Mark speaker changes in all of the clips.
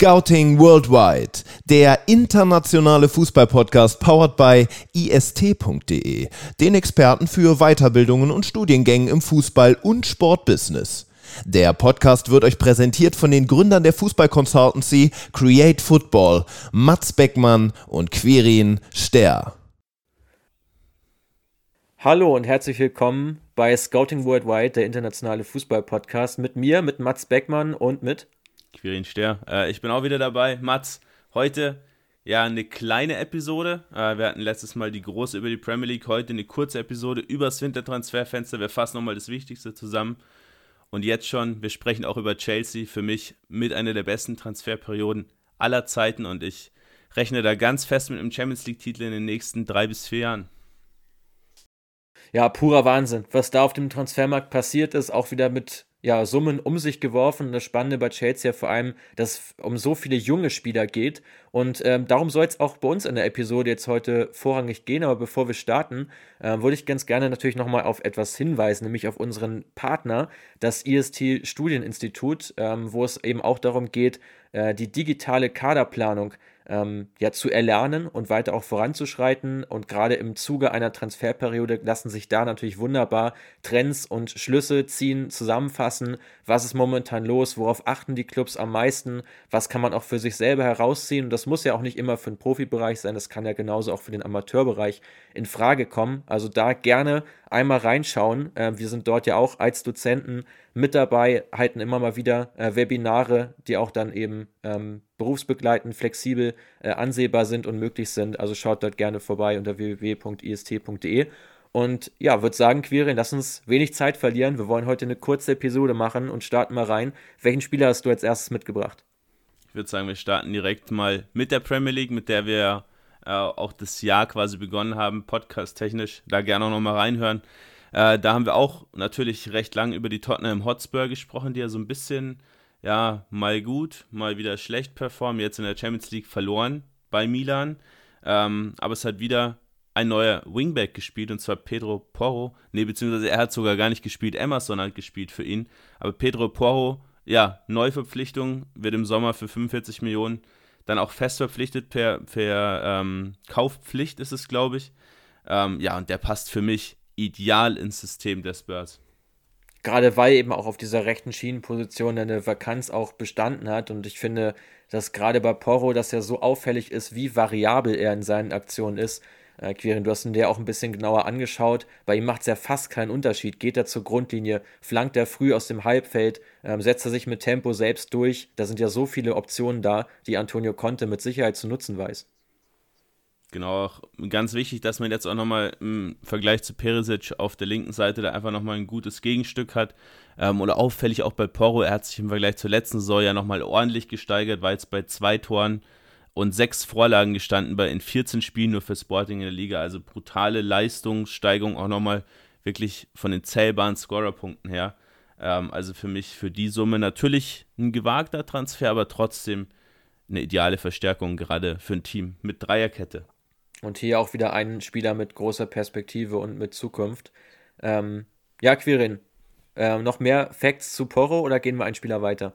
Speaker 1: Scouting Worldwide, der internationale Fußballpodcast powered by ist.de, den Experten für Weiterbildungen und Studiengänge im Fußball- und Sportbusiness. Der Podcast wird euch präsentiert von den Gründern der Fußball-Consultancy Create Football, Mats Beckmann und Quirin Ster.
Speaker 2: Hallo und herzlich willkommen bei Scouting Worldwide, der internationale Fußball-Podcast, mit mir, mit Mats Beckmann und mit
Speaker 3: Quirin Ster. Äh, ich bin auch wieder dabei. Mats, heute ja eine kleine Episode. Äh, wir hatten letztes Mal die große über die Premier League, heute eine kurze Episode über das Wintertransferfenster. Wir fassen nochmal das Wichtigste zusammen. Und jetzt schon, wir sprechen auch über Chelsea, für mich mit einer der besten Transferperioden aller Zeiten und ich rechne da ganz fest mit einem Champions League-Titel in den nächsten drei bis vier Jahren.
Speaker 2: Ja, purer Wahnsinn. Was da auf dem Transfermarkt passiert ist, auch wieder mit ja, Summen um sich geworfen. Das Spannende bei Chelsea ja vor allem, dass es um so viele junge Spieler geht. Und ähm, darum soll es auch bei uns in der Episode jetzt heute vorrangig gehen. Aber bevor wir starten, äh, würde ich ganz gerne natürlich nochmal auf etwas hinweisen, nämlich auf unseren Partner, das IST Studieninstitut, ähm, wo es eben auch darum geht, äh, die digitale Kaderplanung ähm, ja, zu erlernen und weiter auch voranzuschreiten. Und gerade im Zuge einer Transferperiode lassen sich da natürlich wunderbar Trends und Schlüsse ziehen, zusammenfassen. Was ist momentan los? Worauf achten die Clubs am meisten? Was kann man auch für sich selber herausziehen? Und das muss ja auch nicht immer für den Profibereich sein, das kann ja genauso auch für den Amateurbereich in Frage kommen. Also da gerne einmal reinschauen. Äh, wir sind dort ja auch als Dozenten mit dabei, halten immer mal wieder äh, Webinare, die auch dann eben ähm, berufsbegleitend, flexibel äh, ansehbar sind und möglich sind. Also schaut dort gerne vorbei unter www.ist.de. Und ja, würde sagen, Quirin, lass uns wenig Zeit verlieren. Wir wollen heute eine kurze Episode machen und starten mal rein. Welchen Spieler hast du als erstes mitgebracht?
Speaker 3: Ich würde sagen, wir starten direkt mal mit der Premier League, mit der wir äh, auch das Jahr quasi begonnen haben, podcast-technisch. Da gerne auch nochmal reinhören. Äh, da haben wir auch natürlich recht lang über die Tottenham Hotspur gesprochen, die ja so ein bisschen, ja, mal gut, mal wieder schlecht performen, jetzt in der Champions League verloren bei Milan. Ähm, aber es hat wieder ein neuer Wingback gespielt, und zwar Pedro Porro. Ne, beziehungsweise er hat sogar gar nicht gespielt, Emerson hat gespielt für ihn. Aber Pedro Porro, ja, Neuverpflichtung, wird im Sommer für 45 Millionen dann auch fest verpflichtet per, per ähm, Kaufpflicht ist es, glaube ich. Ähm, ja, und der passt für mich ideal ins System der Spurs.
Speaker 2: Gerade weil eben auch auf dieser rechten Schienenposition eine Vakanz auch bestanden hat. Und ich finde, dass gerade bei Porro, dass er so auffällig ist, wie variabel er in seinen Aktionen ist. Äh, Quirin, du hast ihn dir auch ein bisschen genauer angeschaut. Bei ihm macht es ja fast keinen Unterschied. Geht er zur Grundlinie, flankt er früh aus dem Halbfeld, ähm, setzt er sich mit Tempo selbst durch. Da sind ja so viele Optionen da, die Antonio Conte mit Sicherheit zu nutzen weiß.
Speaker 3: Genau, auch ganz wichtig, dass man jetzt auch nochmal im Vergleich zu Perisic auf der linken Seite da einfach nochmal ein gutes Gegenstück hat. Ähm, oder auffällig auch bei Porro, er hat sich im Vergleich zur letzten Saison ja nochmal ordentlich gesteigert, war jetzt bei zwei Toren und sechs Vorlagen gestanden bei in 14 Spielen nur für Sporting in der Liga. Also brutale Leistungssteigerung auch nochmal wirklich von den zählbaren Scorerpunkten her. Ähm, also für mich für die Summe natürlich ein gewagter Transfer, aber trotzdem eine ideale Verstärkung gerade für ein Team mit Dreierkette.
Speaker 2: Und hier auch wieder ein Spieler mit großer Perspektive und mit Zukunft. Ähm, ja, Quirin, äh, noch mehr Facts zu Porro oder gehen wir einen Spieler weiter?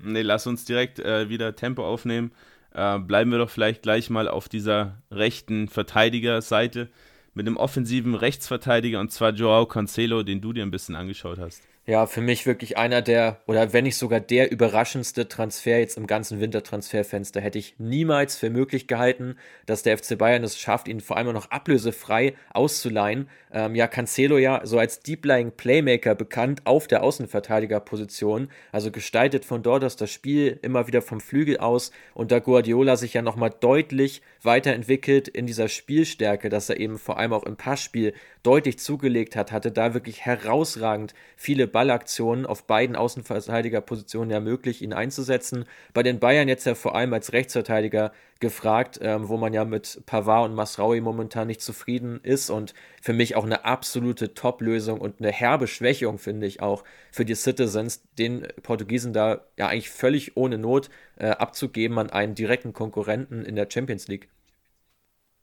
Speaker 3: Nee, lass uns direkt äh, wieder Tempo aufnehmen. Äh, bleiben wir doch vielleicht gleich mal auf dieser rechten Verteidigerseite mit dem offensiven Rechtsverteidiger und zwar Joao Cancelo, den du dir ein bisschen angeschaut hast.
Speaker 2: Ja, für mich wirklich einer der, oder wenn nicht sogar der überraschendste Transfer jetzt im ganzen Wintertransferfenster. Hätte ich niemals für möglich gehalten, dass der FC Bayern es schafft, ihn vor allem noch ablösefrei auszuleihen. Ähm, ja, Cancelo ja so als Deep Lying Playmaker bekannt auf der Außenverteidigerposition. Also gestaltet von dort aus das Spiel immer wieder vom Flügel aus. Und da Guardiola sich ja nochmal deutlich weiterentwickelt in dieser Spielstärke, dass er eben vor allem auch im Passspiel deutlich zugelegt hat, hatte da wirklich herausragend viele Ballaktionen auf beiden Außenverteidigerpositionen ermöglicht, ihn einzusetzen. Bei den Bayern jetzt ja vor allem als Rechtsverteidiger gefragt, ähm, wo man ja mit Pavard und Masraui momentan nicht zufrieden ist und für mich auch eine absolute Top-Lösung und eine herbe Schwächung, finde ich auch, für die Citizens, den Portugiesen da ja eigentlich völlig ohne Not äh, abzugeben an einen direkten Konkurrenten in der Champions League.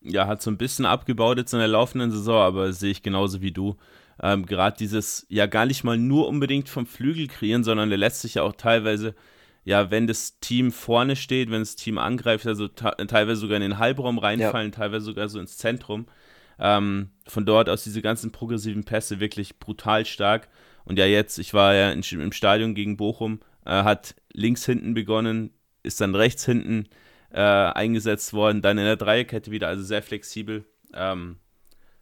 Speaker 3: Ja, hat so ein bisschen abgebaut jetzt in der laufenden Saison, aber sehe ich genauso wie du. Ähm, Gerade dieses ja gar nicht mal nur unbedingt vom Flügel kreieren, sondern der lässt sich ja auch teilweise ja, wenn das Team vorne steht, wenn das Team angreift, also teilweise sogar in den Halbraum reinfallen, ja. teilweise sogar so ins Zentrum. Ähm, von dort aus diese ganzen progressiven Pässe wirklich brutal stark. Und ja, jetzt, ich war ja in, im Stadion gegen Bochum, äh, hat links hinten begonnen, ist dann rechts hinten äh, eingesetzt worden, dann in der Dreierkette wieder, also sehr flexibel. Ähm,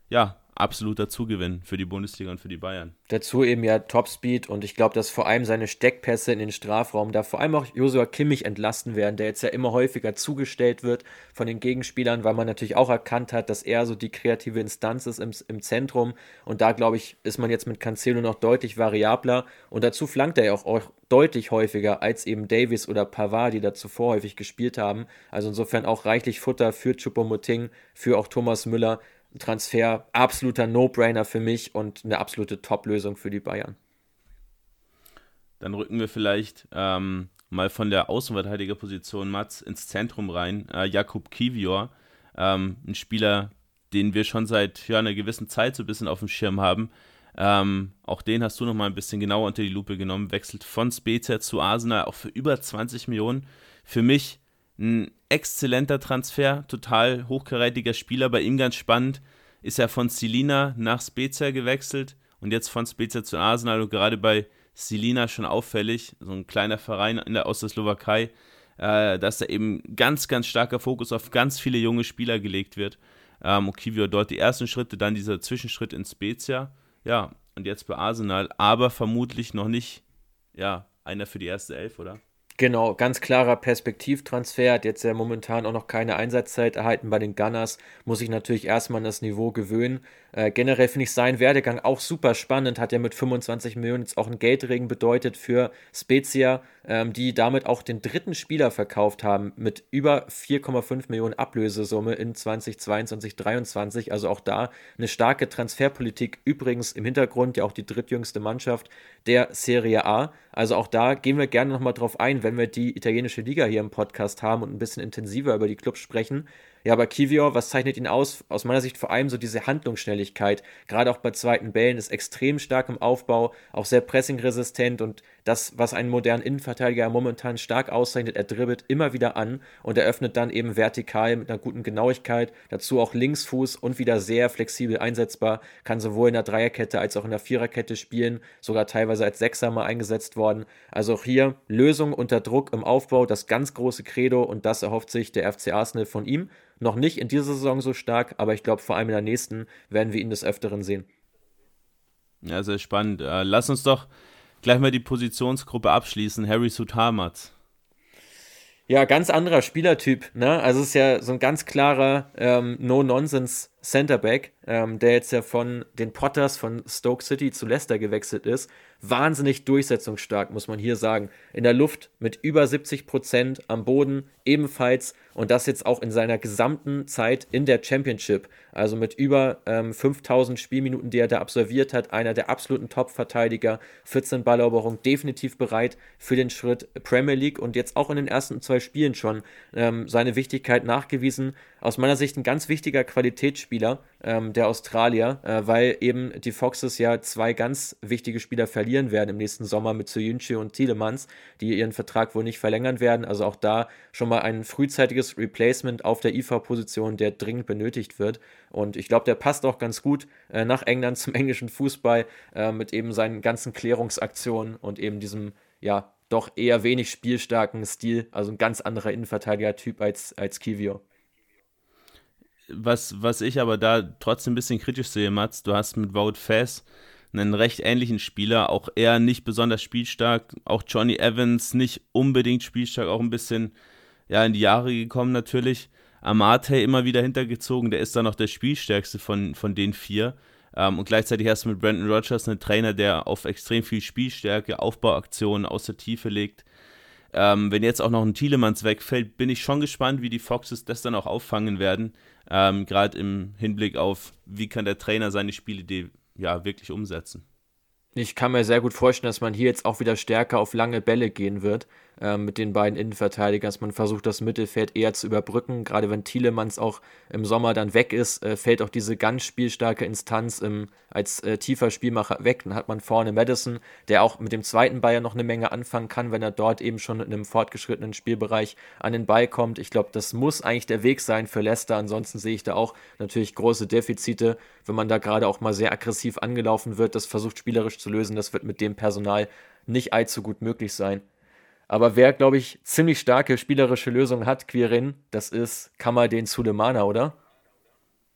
Speaker 3: ja, absoluter Zugewinn für die Bundesliga und für die Bayern.
Speaker 2: Dazu eben ja Topspeed und ich glaube, dass vor allem seine Steckpässe in den Strafraum, da vor allem auch Josua Kimmich entlasten werden, der jetzt ja immer häufiger zugestellt wird von den Gegenspielern, weil man natürlich auch erkannt hat, dass er so die kreative Instanz ist im, im Zentrum und da glaube ich, ist man jetzt mit Cancelo noch deutlich variabler und dazu flankt er ja auch, auch deutlich häufiger als eben Davis oder Pavard, die da zuvor häufig gespielt haben. Also insofern auch reichlich Futter für Choupo-Moting, für auch Thomas Müller, Transfer absoluter No-Brainer für mich und eine absolute Top-Lösung für die Bayern.
Speaker 3: Dann rücken wir vielleicht ähm, mal von der Außenverteidigerposition Mats ins Zentrum rein. Äh, Jakub Kivior, ähm, ein Spieler, den wir schon seit ja, einer gewissen Zeit so ein bisschen auf dem Schirm haben. Ähm, auch den hast du noch mal ein bisschen genauer unter die Lupe genommen. Wechselt von Spezia zu Arsenal, auch für über 20 Millionen. Für mich ein exzellenter Transfer, total hochkarätiger Spieler. Bei ihm ganz spannend, ist er von Silina nach Spezia gewechselt und jetzt von Spezia zu Arsenal und gerade bei Silina schon auffällig, so ein kleiner Verein in der, aus der Slowakei, äh, dass da eben ganz, ganz starker Fokus auf ganz viele junge Spieler gelegt wird. Ähm, Okivio dort die ersten Schritte, dann dieser Zwischenschritt in Spezia, ja, und jetzt bei Arsenal, aber vermutlich noch nicht, ja, einer für die erste Elf, oder?
Speaker 2: Genau, ganz klarer Perspektivtransfer, hat jetzt ja momentan auch noch keine Einsatzzeit erhalten bei den Gunners, muss sich natürlich erstmal an das Niveau gewöhnen. Äh, generell finde ich seinen Werdegang auch super spannend, hat ja mit 25 Millionen jetzt auch einen Geldregen bedeutet für Spezia, ähm, die damit auch den dritten Spieler verkauft haben mit über 4,5 Millionen Ablösesumme in 2022, 2023. Also auch da eine starke Transferpolitik. Übrigens im Hintergrund ja auch die drittjüngste Mannschaft der Serie A. Also auch da gehen wir gerne nochmal drauf ein, wenn wir die italienische Liga hier im Podcast haben und ein bisschen intensiver über die Clubs sprechen. Ja, aber Kivior, was zeichnet ihn aus? Aus meiner Sicht vor allem so diese Handlungsschnelligkeit. Gerade auch bei zweiten Bällen ist extrem stark im Aufbau, auch sehr pressingresistent und das, was einen modernen Innenverteidiger momentan stark auszeichnet, er dribbelt immer wieder an und eröffnet dann eben vertikal mit einer guten Genauigkeit. Dazu auch Linksfuß und wieder sehr flexibel einsetzbar. Kann sowohl in der Dreierkette als auch in der Viererkette spielen, sogar teilweise als Sechser mal eingesetzt worden. Also auch hier Lösung unter Druck im Aufbau, das ganz große Credo und das erhofft sich der FC Arsenal von ihm. Noch nicht in dieser Saison so stark, aber ich glaube, vor allem in der nächsten werden wir ihn des Öfteren sehen.
Speaker 3: Ja, sehr spannend. Äh, lass uns doch gleich mal die Positionsgruppe abschließen. Harry Sutamat.
Speaker 2: Ja, ganz anderer Spielertyp. Ne? Also es ist ja so ein ganz klarer ähm, No-Nonsense Centerback, ähm, der jetzt ja von den Potters von Stoke City zu Leicester gewechselt ist. Wahnsinnig durchsetzungsstark, muss man hier sagen. In der Luft mit über 70 Prozent, am Boden ebenfalls und das jetzt auch in seiner gesamten Zeit in der Championship. Also mit über ähm, 5000 Spielminuten, die er da absolviert hat. Einer der absoluten Top-Verteidiger. 14 Balleroberung, definitiv bereit für den Schritt Premier League und jetzt auch in den ersten zwei Spielen schon ähm, seine Wichtigkeit nachgewiesen. Aus meiner Sicht ein ganz wichtiger Qualitätsspieler ähm, der Australier, äh, weil eben die Foxes ja zwei ganz wichtige Spieler verlieren werden im nächsten Sommer mit Soyunchi und Tielemans, die ihren Vertrag wohl nicht verlängern werden. Also auch da schon mal ein frühzeitiges Replacement auf der IV-Position, der dringend benötigt wird. Und ich glaube, der passt auch ganz gut äh, nach England zum englischen Fußball äh, mit eben seinen ganzen Klärungsaktionen und eben diesem, ja, doch eher wenig spielstarken Stil. Also ein ganz anderer Innenverteidiger-Typ als, als Kivio
Speaker 3: was, was ich aber da trotzdem ein bisschen kritisch sehe, Mats, du hast mit Wout Fass einen recht ähnlichen Spieler, auch er nicht besonders spielstark, auch Johnny Evans nicht unbedingt spielstark, auch ein bisschen ja, in die Jahre gekommen natürlich. Amate immer wieder hintergezogen, der ist dann noch der spielstärkste von, von den vier. Ähm, und gleichzeitig hast du mit Brandon Rogers einen Trainer, der auf extrem viel Spielstärke, Aufbauaktionen aus der Tiefe legt. Ähm, wenn jetzt auch noch ein Thielemanns wegfällt, bin ich schon gespannt, wie die Foxes das dann auch auffangen werden. Ähm, Gerade im Hinblick auf, wie kann der Trainer seine Spielidee ja wirklich umsetzen.
Speaker 2: Ich kann mir sehr gut vorstellen, dass man hier jetzt auch wieder stärker auf lange Bälle gehen wird. Äh, mit den beiden Innenverteidigern, dass man versucht, das Mittelfeld eher zu überbrücken. Gerade wenn Thielemanns auch im Sommer dann weg ist, äh, fällt auch diese ganz spielstarke Instanz im, als äh, tiefer Spielmacher weg. Dann hat man vorne Madison, der auch mit dem zweiten ja noch eine Menge anfangen kann, wenn er dort eben schon in einem fortgeschrittenen Spielbereich an den Ball kommt. Ich glaube, das muss eigentlich der Weg sein für Leicester. Ansonsten sehe ich da auch natürlich große Defizite, wenn man da gerade auch mal sehr aggressiv angelaufen wird, das versucht spielerisch zu lösen. Das wird mit dem Personal nicht allzu gut möglich sein. Aber wer, glaube ich, ziemlich starke spielerische Lösungen hat, Quirin, das ist den Sulemana, oder?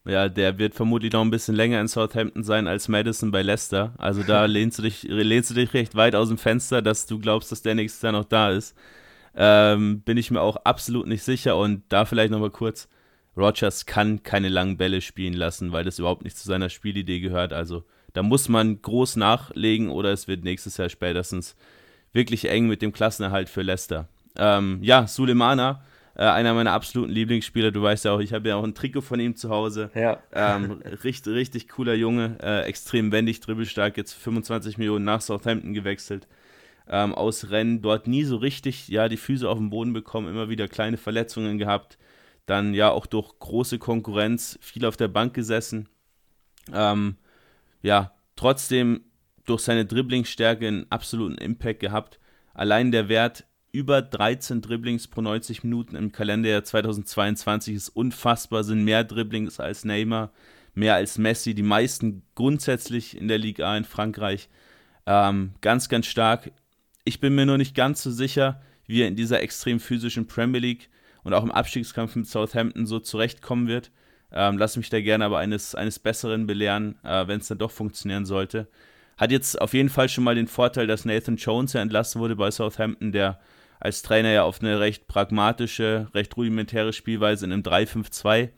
Speaker 3: Ja, der wird vermutlich noch ein bisschen länger in Southampton sein als Madison bei Leicester. Also da lehnst du dich, lehnst du dich recht weit aus dem Fenster, dass du glaubst, dass der nächstes Jahr noch da ist. Ähm, bin ich mir auch absolut nicht sicher. Und da vielleicht nochmal kurz, Rogers kann keine langen Bälle spielen lassen, weil das überhaupt nicht zu seiner Spielidee gehört. Also da muss man groß nachlegen oder es wird nächstes Jahr spätestens wirklich eng mit dem Klassenerhalt für Leicester. Ähm, ja, Sulemana, äh, einer meiner absoluten Lieblingsspieler. Du weißt ja auch, ich habe ja auch ein Trikot von ihm zu Hause.
Speaker 2: Ja.
Speaker 3: Ähm, richtig, richtig cooler Junge, äh, extrem wendig, dribbelstark, jetzt 25 Millionen nach Southampton gewechselt. Ähm, aus Rennen dort nie so richtig ja, die Füße auf den Boden bekommen, immer wieder kleine Verletzungen gehabt. Dann ja auch durch große Konkurrenz viel auf der Bank gesessen. Ähm, ja, trotzdem durch seine Dribblingstärke einen absoluten Impact gehabt. Allein der Wert über 13 Dribblings pro 90 Minuten im Kalenderjahr 2022 ist unfassbar, sind mehr Dribblings als Neymar, mehr als Messi, die meisten grundsätzlich in der Liga A in Frankreich. Ähm, ganz, ganz stark. Ich bin mir nur nicht ganz so sicher, wie er in dieser extrem physischen Premier League und auch im Abstiegskampf mit Southampton so zurechtkommen wird. Ähm, lass mich da gerne aber eines, eines Besseren belehren, äh, wenn es dann doch funktionieren sollte. Hat jetzt auf jeden Fall schon mal den Vorteil, dass Nathan Jones ja entlassen wurde bei Southampton, der als Trainer ja auf eine recht pragmatische, recht rudimentäre Spielweise in einem 3-5-2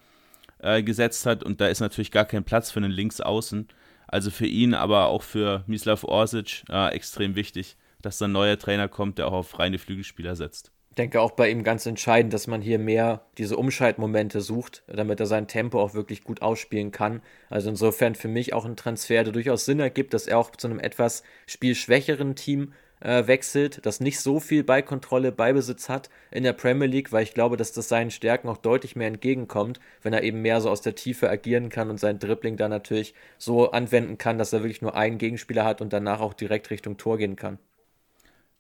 Speaker 3: äh, gesetzt hat. Und da ist natürlich gar kein Platz für einen Linksaußen. Also für ihn, aber auch für Mislav Orsic äh, extrem wichtig, dass da ein neuer Trainer kommt, der auch auf reine Flügelspieler setzt
Speaker 2: denke auch bei ihm ganz entscheidend, dass man hier mehr diese Umschaltmomente sucht, damit er sein Tempo auch wirklich gut ausspielen kann. Also insofern für mich auch ein Transfer, der durchaus Sinn ergibt, dass er auch zu einem etwas spielschwächeren Team äh, wechselt, das nicht so viel Ballkontrolle, Beibesitz hat in der Premier League, weil ich glaube, dass das seinen Stärken auch deutlich mehr entgegenkommt, wenn er eben mehr so aus der Tiefe agieren kann und sein Dribbling dann natürlich so anwenden kann, dass er wirklich nur einen Gegenspieler hat und danach auch direkt Richtung Tor gehen kann.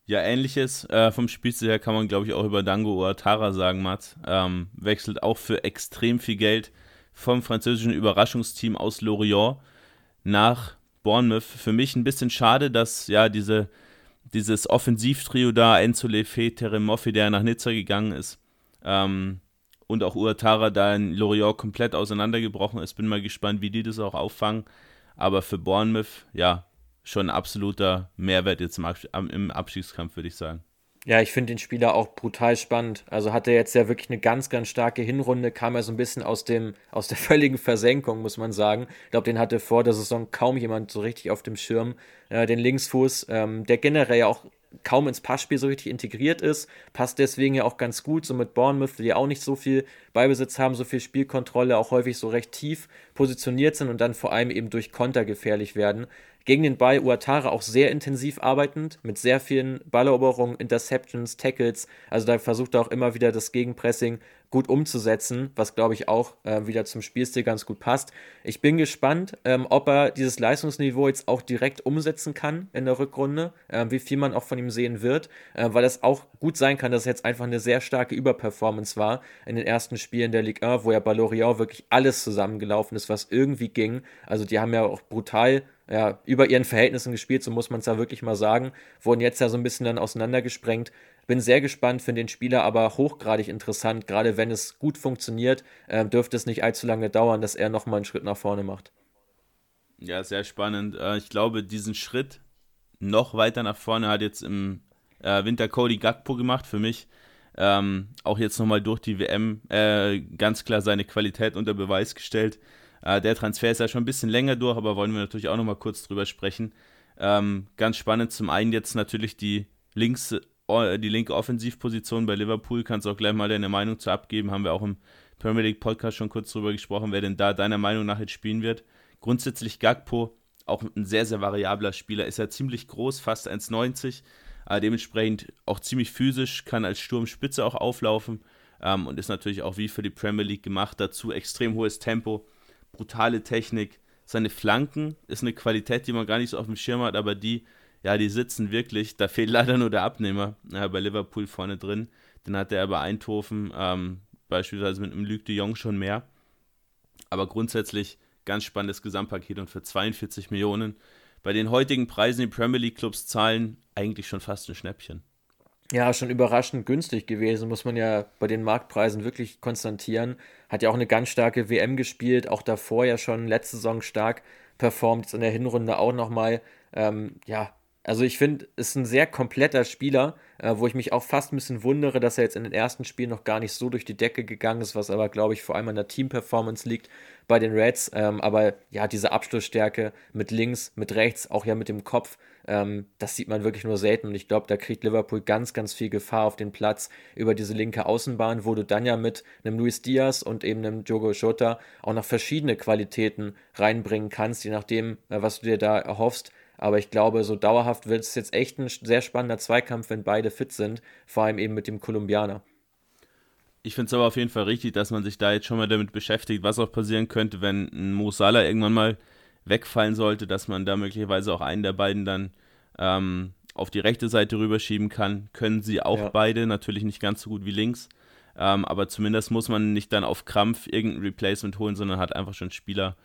Speaker 3: Ja, ähnliches äh, vom Spielstil her kann man, glaube ich, auch über Dango Ouattara sagen, Mats. Ähm, wechselt auch für extrem viel Geld vom französischen Überraschungsteam aus Lorient nach Bournemouth. Für mich ein bisschen schade, dass ja diese, dieses Offensivtrio da, Enzo Lefe, Teremoffi, der nach Nizza gegangen ist, ähm, und auch Ouattara da in Lorient komplett auseinandergebrochen ist. Bin mal gespannt, wie die das auch auffangen. Aber für Bournemouth, ja, schon ein absoluter Mehrwert jetzt im, im Abstiegskampf, würde ich sagen.
Speaker 2: Ja, ich finde den Spieler auch brutal spannend. Also hat er jetzt ja wirklich eine ganz, ganz starke Hinrunde, kam er so ein bisschen aus dem, aus der völligen Versenkung, muss man sagen. Ich glaube, den hatte vor der Saison kaum jemand so richtig auf dem Schirm. Äh, den Linksfuß, ähm, der generell ja auch kaum ins Passspiel so richtig integriert ist, passt deswegen ja auch ganz gut, so mit Bournemouth, die auch nicht so viel Beibesitz haben, so viel Spielkontrolle, auch häufig so recht tief positioniert sind und dann vor allem eben durch Konter gefährlich werden. Gegen den Ball Uatara auch sehr intensiv arbeitend, mit sehr vielen Balleroberungen, Interceptions, Tackles. Also da versucht er auch immer wieder das Gegenpressing gut umzusetzen, was glaube ich auch äh, wieder zum Spielstil ganz gut passt. Ich bin gespannt, ähm, ob er dieses Leistungsniveau jetzt auch direkt umsetzen kann in der Rückrunde, äh, wie viel man auch von ihm sehen wird, äh, weil es auch gut sein kann, dass es jetzt einfach eine sehr starke Überperformance war in den ersten Spielen der Ligue 1, wo ja bei Lorient wirklich alles zusammengelaufen ist, was irgendwie ging. Also die haben ja auch brutal ja, über ihren Verhältnissen gespielt, so muss man es ja wirklich mal sagen. Wurden jetzt ja so ein bisschen dann auseinandergesprengt. Bin sehr gespannt, finde den Spieler aber hochgradig interessant. Gerade wenn es gut funktioniert, äh, dürfte es nicht allzu lange dauern, dass er nochmal einen Schritt nach vorne macht.
Speaker 3: Ja, sehr spannend. Äh, ich glaube, diesen Schritt noch weiter nach vorne hat jetzt im äh, Winter Cody Gakpo gemacht für mich. Ähm, auch jetzt nochmal durch die WM äh, ganz klar seine Qualität unter Beweis gestellt. Äh, der Transfer ist ja schon ein bisschen länger durch, aber wollen wir natürlich auch nochmal kurz drüber sprechen. Ähm, ganz spannend, zum einen jetzt natürlich die links, die linke Offensivposition bei Liverpool. Kannst auch gleich mal deine Meinung zu abgeben. Haben wir auch im Premier League Podcast schon kurz drüber gesprochen, wer denn da deiner Meinung nach jetzt spielen wird. Grundsätzlich Gagpo, auch ein sehr, sehr variabler Spieler, ist ja ziemlich groß, fast 1,90, Äh, dementsprechend auch ziemlich physisch, kann als Sturmspitze auch auflaufen ähm, und ist natürlich auch wie für die Premier League gemacht. Dazu extrem hohes Tempo, brutale Technik. Seine Flanken ist eine Qualität, die man gar nicht so auf dem Schirm hat, aber die, ja, die sitzen wirklich. Da fehlt leider nur der Abnehmer äh, bei Liverpool vorne drin. Den hat er bei Eindhoven ähm, beispielsweise mit einem Luc de Jong schon mehr. Aber grundsätzlich ganz spannendes Gesamtpaket und für 42 Millionen bei den heutigen Preisen die Premier League Clubs zahlen, eigentlich schon fast ein Schnäppchen.
Speaker 2: Ja, schon überraschend günstig gewesen, muss man ja bei den Marktpreisen wirklich konstatieren. Hat ja auch eine ganz starke WM gespielt, auch davor ja schon letzte Saison stark performt, jetzt in der Hinrunde auch nochmal. Ähm, ja, also ich finde, ist ein sehr kompletter Spieler, äh, wo ich mich auch fast ein bisschen wundere, dass er jetzt in den ersten Spielen noch gar nicht so durch die Decke gegangen ist, was aber, glaube ich, vor allem an der Team-Performance liegt bei den Reds. Ähm, aber ja, diese Abschlussstärke mit links, mit rechts, auch ja mit dem Kopf, ähm, das sieht man wirklich nur selten. Und ich glaube, da kriegt Liverpool ganz, ganz viel Gefahr auf den Platz über diese linke Außenbahn, wo du dann ja mit einem Luis Diaz und eben einem Jogo Jota auch noch verschiedene Qualitäten reinbringen kannst, je nachdem, äh, was du dir da erhoffst. Aber ich glaube, so dauerhaft wird es jetzt echt ein sehr spannender Zweikampf, wenn beide fit sind, vor allem eben mit dem Kolumbianer.
Speaker 3: Ich finde es aber auf jeden Fall richtig, dass man sich da jetzt schon mal damit beschäftigt, was auch passieren könnte, wenn Mo Salah irgendwann mal wegfallen sollte, dass man da möglicherweise auch einen der beiden dann ähm, auf die rechte Seite rüberschieben kann. Können sie auch ja. beide, natürlich nicht ganz so gut wie links. Ähm, aber zumindest muss man nicht dann auf Krampf irgendein Replacement holen, sondern hat einfach schon Spieler,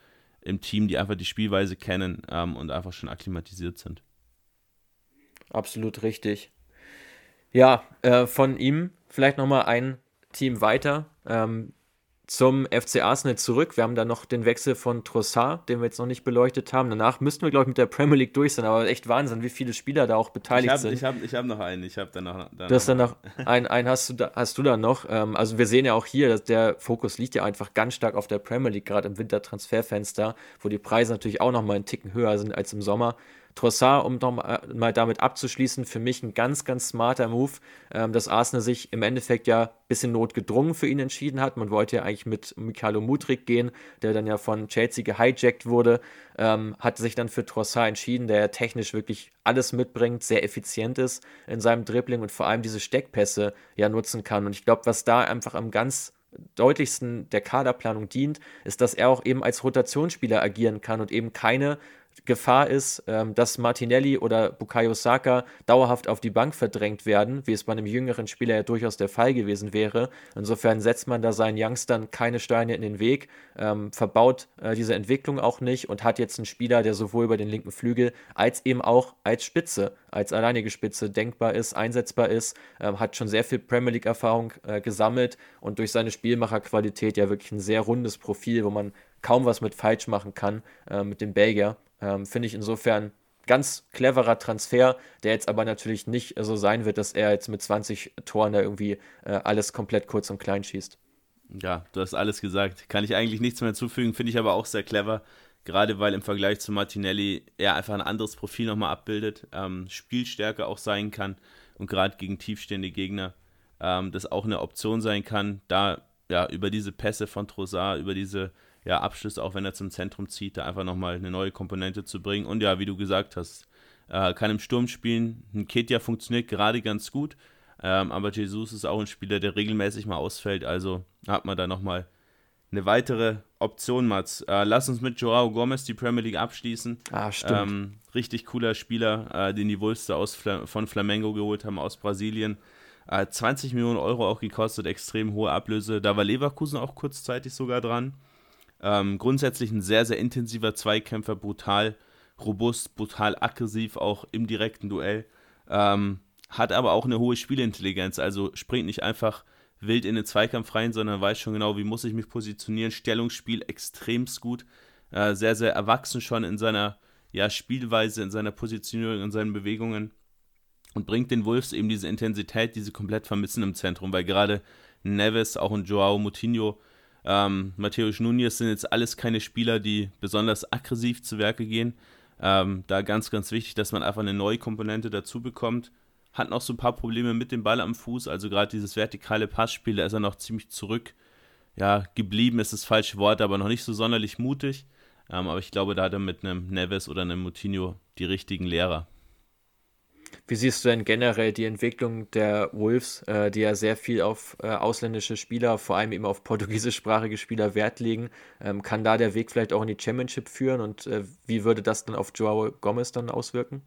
Speaker 3: im Team, die einfach die Spielweise kennen ähm, und einfach schon akklimatisiert sind.
Speaker 2: Absolut richtig. Ja, äh, von ihm vielleicht nochmal ein Team weiter. Ähm, zum FC Arsenal zurück. Wir haben da noch den Wechsel von Trossard, den wir jetzt noch nicht beleuchtet haben. Danach müssten wir, glaube ich, mit der Premier League durch sein. Aber echt Wahnsinn, wie viele Spieler da auch beteiligt
Speaker 3: ich hab,
Speaker 2: sind.
Speaker 3: Ich habe ich hab noch einen. Ich habe danach,
Speaker 2: danach. Du hast danach einen, einen hast, du da, hast du da noch. Ähm, also wir sehen ja auch hier, dass der Fokus liegt ja einfach ganz stark auf der Premier League, gerade im Wintertransferfenster, wo die Preise natürlich auch noch mal einen Ticken höher sind als im Sommer. Trossard, um noch mal damit abzuschließen, für mich ein ganz, ganz smarter Move, ähm, dass Arsenal sich im Endeffekt ja ein bisschen notgedrungen für ihn entschieden hat. Man wollte ja eigentlich mit Mikhailo Mudrik gehen, der dann ja von Chelsea gehijackt wurde, ähm, hat sich dann für Trossard entschieden, der ja technisch wirklich alles mitbringt, sehr effizient ist in seinem Dribbling und vor allem diese Steckpässe ja nutzen kann. Und ich glaube, was da einfach am ganz deutlichsten der Kaderplanung dient, ist, dass er auch eben als Rotationsspieler agieren kann und eben keine Gefahr ist, ähm, dass Martinelli oder Bukayo Saka dauerhaft auf die Bank verdrängt werden, wie es bei einem jüngeren Spieler ja durchaus der Fall gewesen wäre. Insofern setzt man da seinen Youngstern keine Steine in den Weg, ähm, verbaut äh, diese Entwicklung auch nicht und hat jetzt einen Spieler, der sowohl über den linken Flügel als eben auch als Spitze, als alleinige Spitze denkbar ist, einsetzbar ist, ähm, hat schon sehr viel Premier League-Erfahrung äh, gesammelt und durch seine Spielmacherqualität ja wirklich ein sehr rundes Profil, wo man kaum was mit falsch machen kann äh, mit dem Belgier. Ähm, Finde ich insofern ganz cleverer Transfer, der jetzt aber natürlich nicht so sein wird, dass er jetzt mit 20 Toren da irgendwie äh, alles komplett kurz und klein schießt.
Speaker 3: Ja, du hast alles gesagt. Kann ich eigentlich nichts mehr zufügen, finde ich aber auch sehr clever. Gerade weil im Vergleich zu Martinelli er einfach ein anderes Profil nochmal abbildet, ähm, Spielstärke auch sein kann und gerade gegen tiefstehende Gegner ähm, das auch eine Option sein kann, da ja über diese Pässe von Trossard, über diese ja, Abschluss, auch wenn er zum Zentrum zieht, da einfach nochmal eine neue Komponente zu bringen. Und ja, wie du gesagt hast, äh, kann im Sturm spielen. Ein Ketia funktioniert gerade ganz gut, ähm, aber Jesus ist auch ein Spieler, der regelmäßig mal ausfällt. Also hat man da nochmal eine weitere Option, Mats. Äh, lass uns mit Joao Gomez die Premier League abschließen.
Speaker 2: Ah, stimmt. Ähm,
Speaker 3: richtig cooler Spieler, äh, den die Wolves aus Fla von Flamengo geholt haben, aus Brasilien. 20 äh, Millionen Euro auch gekostet, extrem hohe Ablöse. Da war Leverkusen auch kurzzeitig sogar dran. Ähm, grundsätzlich ein sehr, sehr intensiver Zweikämpfer, brutal robust, brutal aggressiv, auch im direkten Duell. Ähm, hat aber auch eine hohe Spielintelligenz, also springt nicht einfach wild in den Zweikampf rein, sondern weiß schon genau, wie muss ich mich positionieren. Stellungsspiel extremst gut, äh, sehr, sehr erwachsen schon in seiner ja, Spielweise, in seiner Positionierung, in seinen Bewegungen und bringt den Wolves eben diese Intensität, die sie komplett vermissen im Zentrum, weil gerade Neves, auch ein Joao Moutinho, ähm, Matthäus Nunez sind jetzt alles keine Spieler, die besonders aggressiv zu Werke gehen. Ähm, da ganz, ganz wichtig, dass man einfach eine neue Komponente dazu bekommt. Hat noch so ein paar Probleme mit dem Ball am Fuß, also gerade dieses vertikale Passspiel, da ist er noch ziemlich zurück. Ja, geblieben ist das falsche Wort, aber noch nicht so sonderlich mutig. Ähm, aber ich glaube, da hat er mit einem Neves oder einem Moutinho die richtigen Lehrer.
Speaker 2: Wie siehst du denn generell die Entwicklung der Wolves, äh, die ja sehr viel auf äh, ausländische Spieler, vor allem eben auf portugiesischsprachige Spieler Wert legen? Ähm, kann da der Weg vielleicht auch in die Championship führen und äh, wie würde das dann auf Joao Gomez dann auswirken?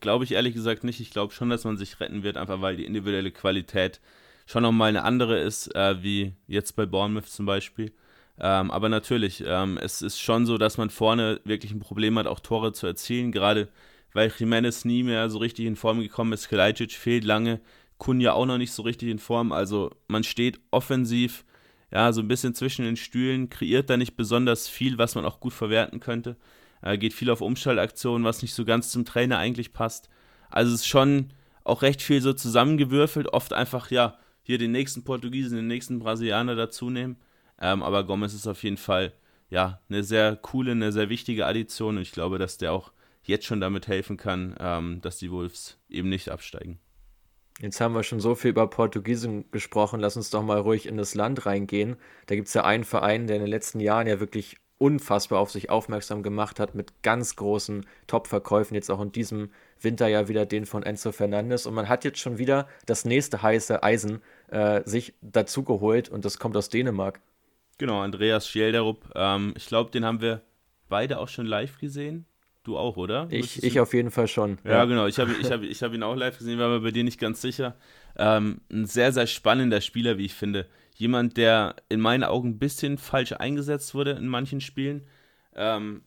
Speaker 3: Glaube ich ehrlich gesagt nicht. Ich glaube schon, dass man sich retten wird, einfach weil die individuelle Qualität schon nochmal eine andere ist, äh, wie jetzt bei Bournemouth zum Beispiel. Ähm, aber natürlich, ähm, es ist schon so, dass man vorne wirklich ein Problem hat, auch Tore zu erzielen, gerade weil Jimenez nie mehr so richtig in Form gekommen ist. Kalajdzic fehlt lange, Kunja auch noch nicht so richtig in Form. Also man steht offensiv ja so ein bisschen zwischen den Stühlen, kreiert da nicht besonders viel, was man auch gut verwerten könnte. Äh, geht viel auf Umschaltaktionen, was nicht so ganz zum Trainer eigentlich passt. Also es ist schon auch recht viel so zusammengewürfelt, oft einfach ja hier den nächsten Portugiesen, den nächsten Brasilianer dazu nehmen. Ähm, aber Gomez ist auf jeden Fall ja eine sehr coole, eine sehr wichtige Addition und ich glaube, dass der auch jetzt schon damit helfen kann, ähm, dass die Wolves eben nicht absteigen.
Speaker 2: Jetzt haben wir schon so viel über Portugiesen gesprochen. Lass uns doch mal ruhig in das Land reingehen. Da gibt es ja einen Verein, der in den letzten Jahren ja wirklich unfassbar auf sich aufmerksam gemacht hat mit ganz großen Top-Verkäufen. Jetzt auch in diesem Winter ja wieder den von Enzo Fernandes. Und man hat jetzt schon wieder das nächste heiße Eisen äh, sich dazugeholt und das kommt aus Dänemark.
Speaker 3: Genau, Andreas Schjelderup. Ähm, ich glaube, den haben wir beide auch schon live gesehen. Du auch, oder?
Speaker 2: Ich, ich auf jeden Fall schon.
Speaker 3: Ja, ja. genau. Ich habe ich hab, ich hab ihn auch live gesehen, war aber bei dir nicht ganz sicher. Ähm, ein sehr, sehr spannender Spieler, wie ich finde. Jemand, der in meinen Augen ein bisschen falsch eingesetzt wurde in manchen Spielen. Ähm,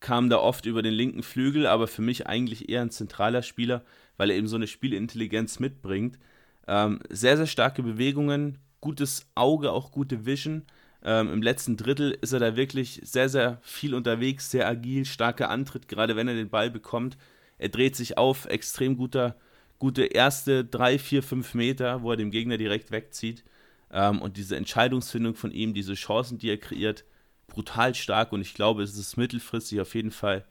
Speaker 3: kam da oft über den linken Flügel, aber für mich eigentlich eher ein zentraler Spieler, weil er eben so eine Spielintelligenz mitbringt. Ähm, sehr, sehr starke Bewegungen, gutes Auge, auch gute Vision. Ähm, Im letzten Drittel ist er da wirklich sehr, sehr viel unterwegs, sehr agil, starker Antritt, gerade wenn er den Ball bekommt. Er dreht sich auf, extrem guter, gute erste drei, vier, fünf Meter, wo er dem Gegner direkt wegzieht. Ähm, und diese Entscheidungsfindung von ihm, diese Chancen, die er kreiert, brutal stark. Und ich glaube, es ist mittelfristig auf jeden Fall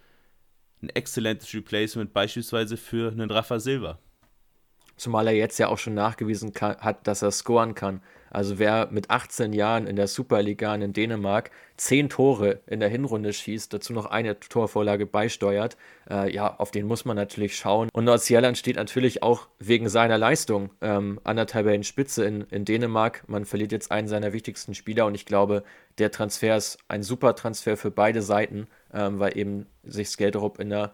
Speaker 3: ein exzellentes Replacement, beispielsweise für einen Rafa Silva.
Speaker 2: Zumal er jetzt ja auch schon nachgewiesen kann, hat, dass er scoren kann. Also wer mit 18 Jahren in der Superliga in Dänemark 10 Tore in der Hinrunde schießt, dazu noch eine Torvorlage beisteuert, äh, ja, auf den muss man natürlich schauen. Und Nordsjælland steht natürlich auch wegen seiner Leistung ähm, an der Tabellenspitze in, in Dänemark. Man verliert jetzt einen seiner wichtigsten Spieler und ich glaube, der Transfer ist ein super Transfer für beide Seiten, ähm, weil eben sich Skelderup in der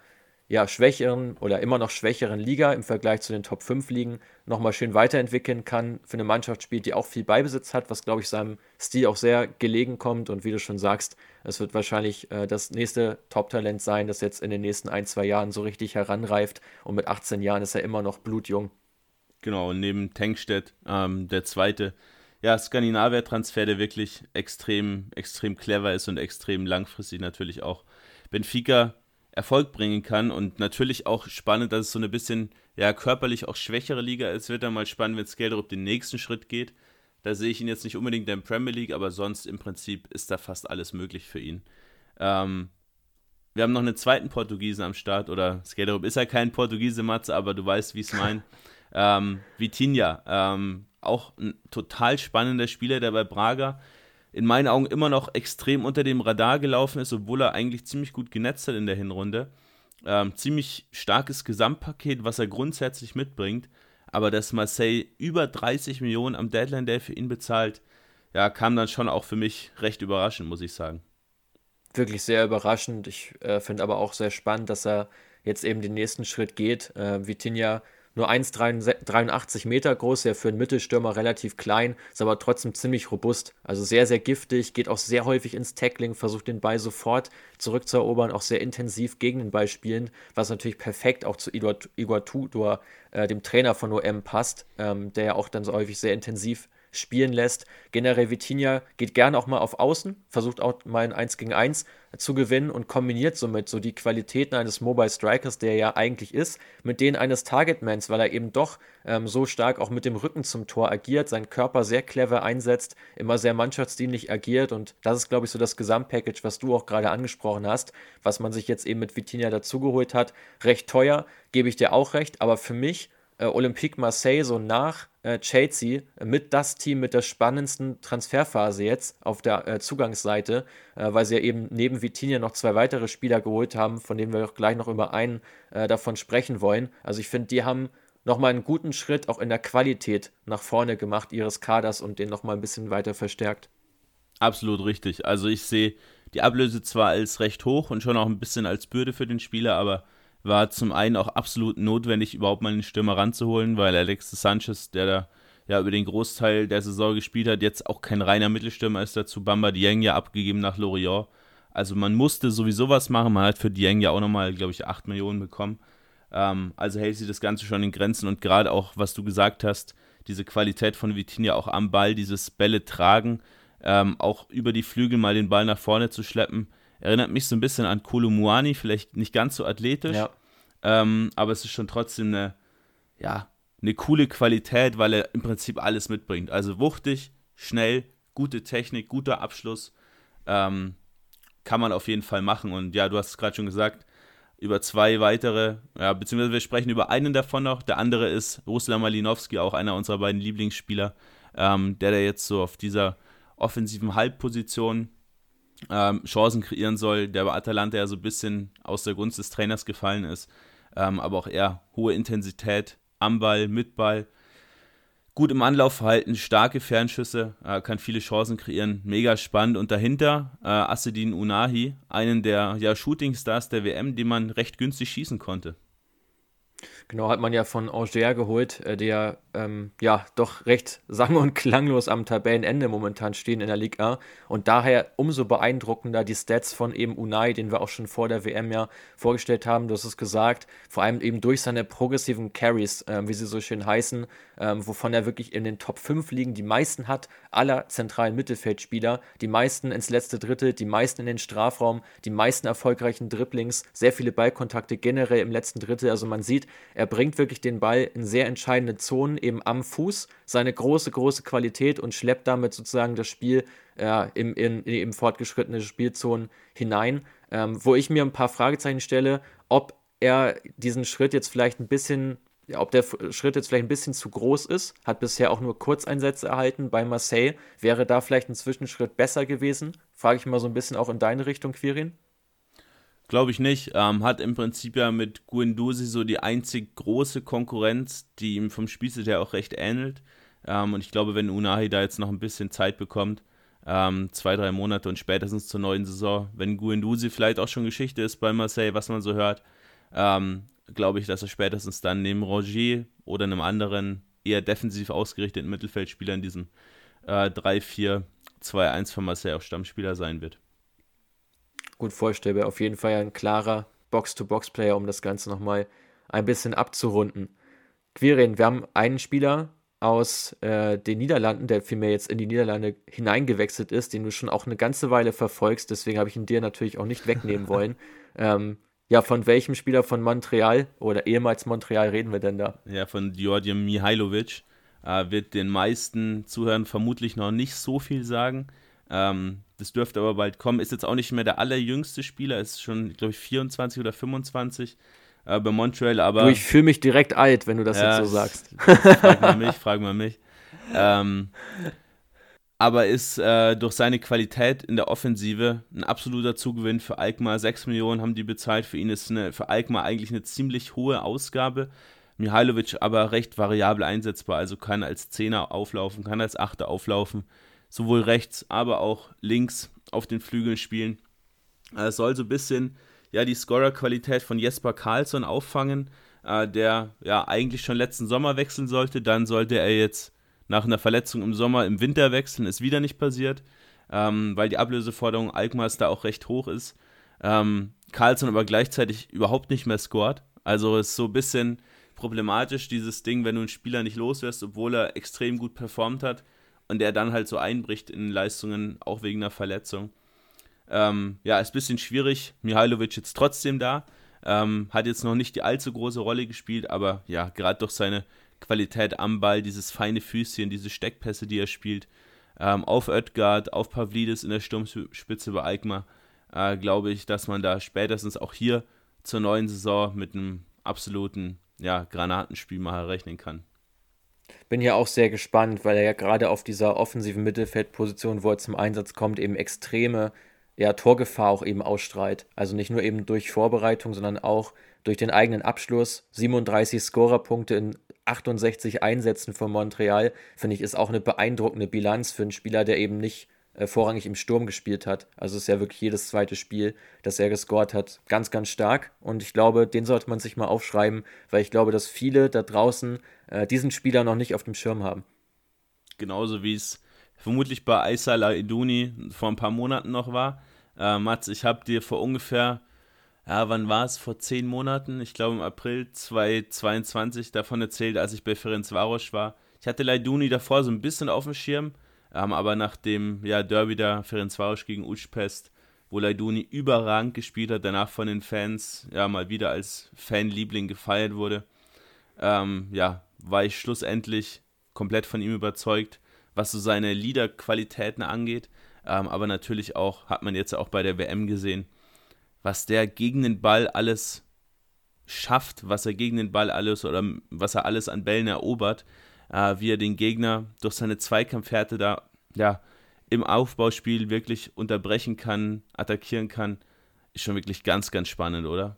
Speaker 2: ja, schwächeren oder immer noch schwächeren Liga im Vergleich zu den Top 5 Ligen nochmal schön weiterentwickeln kann, für eine Mannschaft spielt, die auch viel Beibesitz hat, was glaube ich seinem Stil auch sehr gelegen kommt. Und wie du schon sagst, es wird wahrscheinlich äh, das nächste Top-Talent sein, das jetzt in den nächsten ein, zwei Jahren so richtig heranreift. Und mit 18 Jahren ist er immer noch blutjung.
Speaker 3: Genau, und neben Tankstedt ähm, der zweite. Ja, Skandinavier-Transfer, der wirklich extrem, extrem clever ist und extrem langfristig natürlich auch Benfica Erfolg bringen kann. Und natürlich auch spannend, dass es so eine bisschen ja, körperlich auch schwächere Liga ist. Wird dann mal spannend, wenn Skelderup den nächsten Schritt geht. Da sehe ich ihn jetzt nicht unbedingt in der Premier League, aber sonst im Prinzip ist da fast alles möglich für ihn. Ähm, wir haben noch einen zweiten Portugiesen am Start, oder Skelderup ist ja kein Portugiese, Matze, aber du weißt, wie ich es meine. ähm, Vitinha, ähm, auch ein total spannender Spieler, der bei Braga in meinen Augen immer noch extrem unter dem Radar gelaufen ist, obwohl er eigentlich ziemlich gut genetzt hat in der Hinrunde. Ähm, ziemlich starkes Gesamtpaket, was er grundsätzlich mitbringt. Aber dass Marseille über 30 Millionen am Deadline Day für ihn bezahlt, ja, kam dann schon auch für mich recht überraschend, muss ich sagen.
Speaker 2: Wirklich sehr überraschend. Ich äh, finde aber auch sehr spannend, dass er jetzt eben den nächsten Schritt geht. Äh, Vitinha nur 1,83 Meter groß, ja für einen Mittelstürmer relativ klein, ist aber trotzdem ziemlich robust. Also sehr, sehr giftig, geht auch sehr häufig ins Tackling, versucht den Ball sofort zurückzuerobern, auch sehr intensiv gegen den Ball spielen, was natürlich perfekt auch zu Igor, Tudor, äh, dem Trainer von OM, passt, ähm, der ja auch dann so häufig sehr intensiv spielen lässt. Generell Vitinha geht gerne auch mal auf Außen, versucht auch mal ein 1 gegen 1 zu gewinnen und kombiniert somit so die Qualitäten eines Mobile Strikers, der er ja eigentlich ist, mit denen eines Targetmans, weil er eben doch ähm, so stark auch mit dem Rücken zum Tor agiert, seinen Körper sehr clever einsetzt, immer sehr mannschaftsdienlich agiert und das ist, glaube ich, so das Gesamtpackage, was du auch gerade angesprochen hast, was man sich jetzt eben mit Vitinha dazugeholt hat. Recht teuer, gebe ich dir auch recht, aber für mich äh, Olympique Marseille so nach äh, Chelsea mit das Team mit der spannendsten Transferphase jetzt auf der äh, Zugangsseite, äh, weil sie ja eben neben Vitinha noch zwei weitere Spieler geholt haben, von denen wir auch gleich noch über einen äh, davon sprechen wollen. Also ich finde, die haben nochmal einen guten Schritt auch in der Qualität nach vorne gemacht ihres Kaders und den nochmal ein bisschen weiter verstärkt.
Speaker 3: Absolut richtig. Also ich sehe die Ablöse zwar als recht hoch und schon auch ein bisschen als Bürde für den Spieler, aber war zum einen auch absolut notwendig, überhaupt mal einen Stürmer ranzuholen, weil Alexis Sanchez, der da ja über den Großteil der Saison gespielt hat, jetzt auch kein reiner Mittelstürmer ist dazu. Bamba Dieng ja abgegeben nach Lorient. Also man musste sowieso was machen. Man hat für Dieng ja auch nochmal, glaube ich, 8 Millionen bekommen. Ähm, also hält sich das Ganze schon in Grenzen und gerade auch, was du gesagt hast, diese Qualität von Vitinha auch am Ball, dieses Bälle tragen, ähm, auch über die Flügel mal den Ball nach vorne zu schleppen, Erinnert mich so ein bisschen an Kolumuani, vielleicht nicht ganz so athletisch, ja. ähm, aber es ist schon trotzdem eine, ja, eine coole Qualität, weil er im Prinzip alles mitbringt. Also wuchtig, schnell, gute Technik, guter Abschluss. Ähm, kann man auf jeden Fall machen. Und ja, du hast es gerade schon gesagt, über zwei weitere, ja, beziehungsweise wir sprechen über einen davon noch. Der andere ist Ruslan Malinowski, auch einer unserer beiden Lieblingsspieler, ähm, der da jetzt so auf dieser offensiven Halbposition ähm, Chancen kreieren soll, der bei Atalanta ja so ein bisschen aus der Gunst des Trainers gefallen ist. Ähm, aber auch eher hohe Intensität am Ball, mit Ball. Gut im Anlaufverhalten, starke Fernschüsse, äh, kann viele Chancen kreieren, mega spannend. Und dahinter äh, Assedin Unahi, einen der ja, Shootingstars der WM, den man recht günstig schießen konnte.
Speaker 2: Genau, hat man ja von Angers geholt, äh, der ähm, ja doch recht sang- und klanglos am Tabellenende momentan stehen in der Liga. Und daher umso beeindruckender die Stats von eben Unai, den wir auch schon vor der WM ja vorgestellt haben. Du hast es gesagt, vor allem eben durch seine progressiven Carries, äh, wie sie so schön heißen, ähm, wovon er wirklich in den Top 5 liegen, die meisten hat aller zentralen Mittelfeldspieler, die meisten ins letzte Drittel, die meisten in den Strafraum, die meisten erfolgreichen Dribblings, sehr viele Ballkontakte generell im letzten Drittel. Also man sieht, er bringt wirklich den Ball in sehr entscheidende Zonen, eben am Fuß, seine große, große Qualität und schleppt damit sozusagen das Spiel äh, im, in, eben fortgeschrittene Spielzonen hinein. Ähm, wo ich mir ein paar Fragezeichen stelle, ob er diesen Schritt jetzt vielleicht ein bisschen ob der Schritt jetzt vielleicht ein bisschen zu groß ist, hat bisher auch nur Kurzeinsätze erhalten bei Marseille. Wäre da vielleicht ein Zwischenschritt besser gewesen? Frage ich mal so ein bisschen auch in deine Richtung, Quirin.
Speaker 3: Glaube ich nicht. Ähm, hat im Prinzip ja mit Guendouzi so die einzig große Konkurrenz, die ihm vom Spielstil her auch recht ähnelt. Ähm, und ich glaube, wenn Unahi da jetzt noch ein bisschen Zeit bekommt, ähm, zwei, drei Monate und spätestens zur neuen Saison, wenn Guendouzi vielleicht auch schon Geschichte ist bei Marseille, was man so hört, ähm, glaube ich, dass er spätestens dann neben Roger oder einem anderen eher defensiv ausgerichteten Mittelfeldspieler in diesem äh, 3-4-2-1 von Marseille auch Stammspieler sein wird
Speaker 2: gut vorstellbar. Auf jeden Fall ein klarer Box-to-Box-Player, um das Ganze nochmal ein bisschen abzurunden. Quirin, wir haben einen Spieler aus äh, den Niederlanden, der vielmehr jetzt in die Niederlande hineingewechselt ist, den du schon auch eine ganze Weile verfolgst. Deswegen habe ich ihn dir natürlich auch nicht wegnehmen wollen. ähm, ja, von welchem Spieler von Montreal oder ehemals Montreal reden wir denn da?
Speaker 3: Ja, von Djordje Mihailovic. Äh, wird den meisten Zuhörern vermutlich noch nicht so viel sagen. Ähm, das dürfte aber bald kommen. Ist jetzt auch nicht mehr der allerjüngste Spieler, ist schon, glaube ich, 24 oder 25 äh, bei Montreal, aber.
Speaker 2: Du, ich fühle mich direkt alt, wenn du das ja, jetzt so sagst.
Speaker 3: Frag mal mich, frag mal mich. Ähm, aber ist äh, durch seine Qualität in der Offensive ein absoluter Zugewinn für Alkmaar. 6 Millionen haben die bezahlt. Für ihn ist eine, für Alkmaar eigentlich eine ziemlich hohe Ausgabe. Mihailovic aber recht variabel einsetzbar, also kann als Zehner auflaufen, kann als Achter auflaufen sowohl rechts, aber auch links auf den Flügeln spielen. Äh, es soll so ein bisschen ja, die Scorer-Qualität von Jesper Karlsson auffangen, äh, der ja eigentlich schon letzten Sommer wechseln sollte. Dann sollte er jetzt nach einer Verletzung im Sommer im Winter wechseln, ist wieder nicht passiert, ähm, weil die Ablöseforderung Alkmaars da auch recht hoch ist. Ähm, Carlson aber gleichzeitig überhaupt nicht mehr scored. Also ist so ein bisschen problematisch, dieses Ding, wenn du einen Spieler nicht loswirst, obwohl er extrem gut performt hat und der dann halt so einbricht in Leistungen, auch wegen einer Verletzung. Ähm, ja, ist ein bisschen schwierig. Mihailovic jetzt trotzdem da. Ähm, hat jetzt noch nicht die allzu große Rolle gespielt, aber ja, gerade durch seine Qualität am Ball, dieses feine Füßchen, diese Steckpässe, die er spielt, ähm, auf Oetgard, auf Pavlidis in der Sturmspitze bei Alkmaar, äh, glaube ich, dass man da spätestens auch hier zur neuen Saison mit einem absoluten ja, Granatenspielmacher rechnen kann.
Speaker 2: Bin ja auch sehr gespannt, weil er ja gerade auf dieser offensiven Mittelfeldposition, wo er zum Einsatz kommt, eben extreme ja, Torgefahr auch eben ausstrahlt. Also nicht nur eben durch Vorbereitung, sondern auch durch den eigenen Abschluss. 37 Scorerpunkte in 68 Einsätzen von Montreal, finde ich, ist auch eine beeindruckende Bilanz für einen Spieler, der eben nicht äh, vorrangig im Sturm gespielt hat. Also ist ja wirklich jedes zweite Spiel, das er gescored hat, ganz, ganz stark. Und ich glaube, den sollte man sich mal aufschreiben, weil ich glaube, dass viele da draußen äh, diesen Spieler noch nicht auf dem Schirm haben.
Speaker 3: Genauso wie es vermutlich bei Aysala Iduni vor ein paar Monaten noch war. Äh, Mats, ich habe dir vor ungefähr, ja, wann war es? Vor zehn Monaten, ich glaube im April 2022 davon erzählt, als ich bei Ferenc Varos war. Ich hatte Leiduni davor so ein bisschen auf dem Schirm, ähm, aber nach dem ja, Derby da Ferencvaros gegen Utspest, wo Leiduni überragend gespielt hat, danach von den Fans ja mal wieder als Fanliebling gefeiert wurde, ähm, ja, war ich schlussendlich komplett von ihm überzeugt, was so seine Liederqualitäten angeht. Ähm, aber natürlich auch, hat man jetzt auch bei der WM gesehen, was der gegen den Ball alles schafft, was er gegen den Ball alles oder was er alles an Bällen erobert äh, wie er den Gegner durch seine Zweikampfhärte da ja, im Aufbauspiel wirklich unterbrechen kann, attackieren kann, ist schon wirklich ganz, ganz spannend, oder?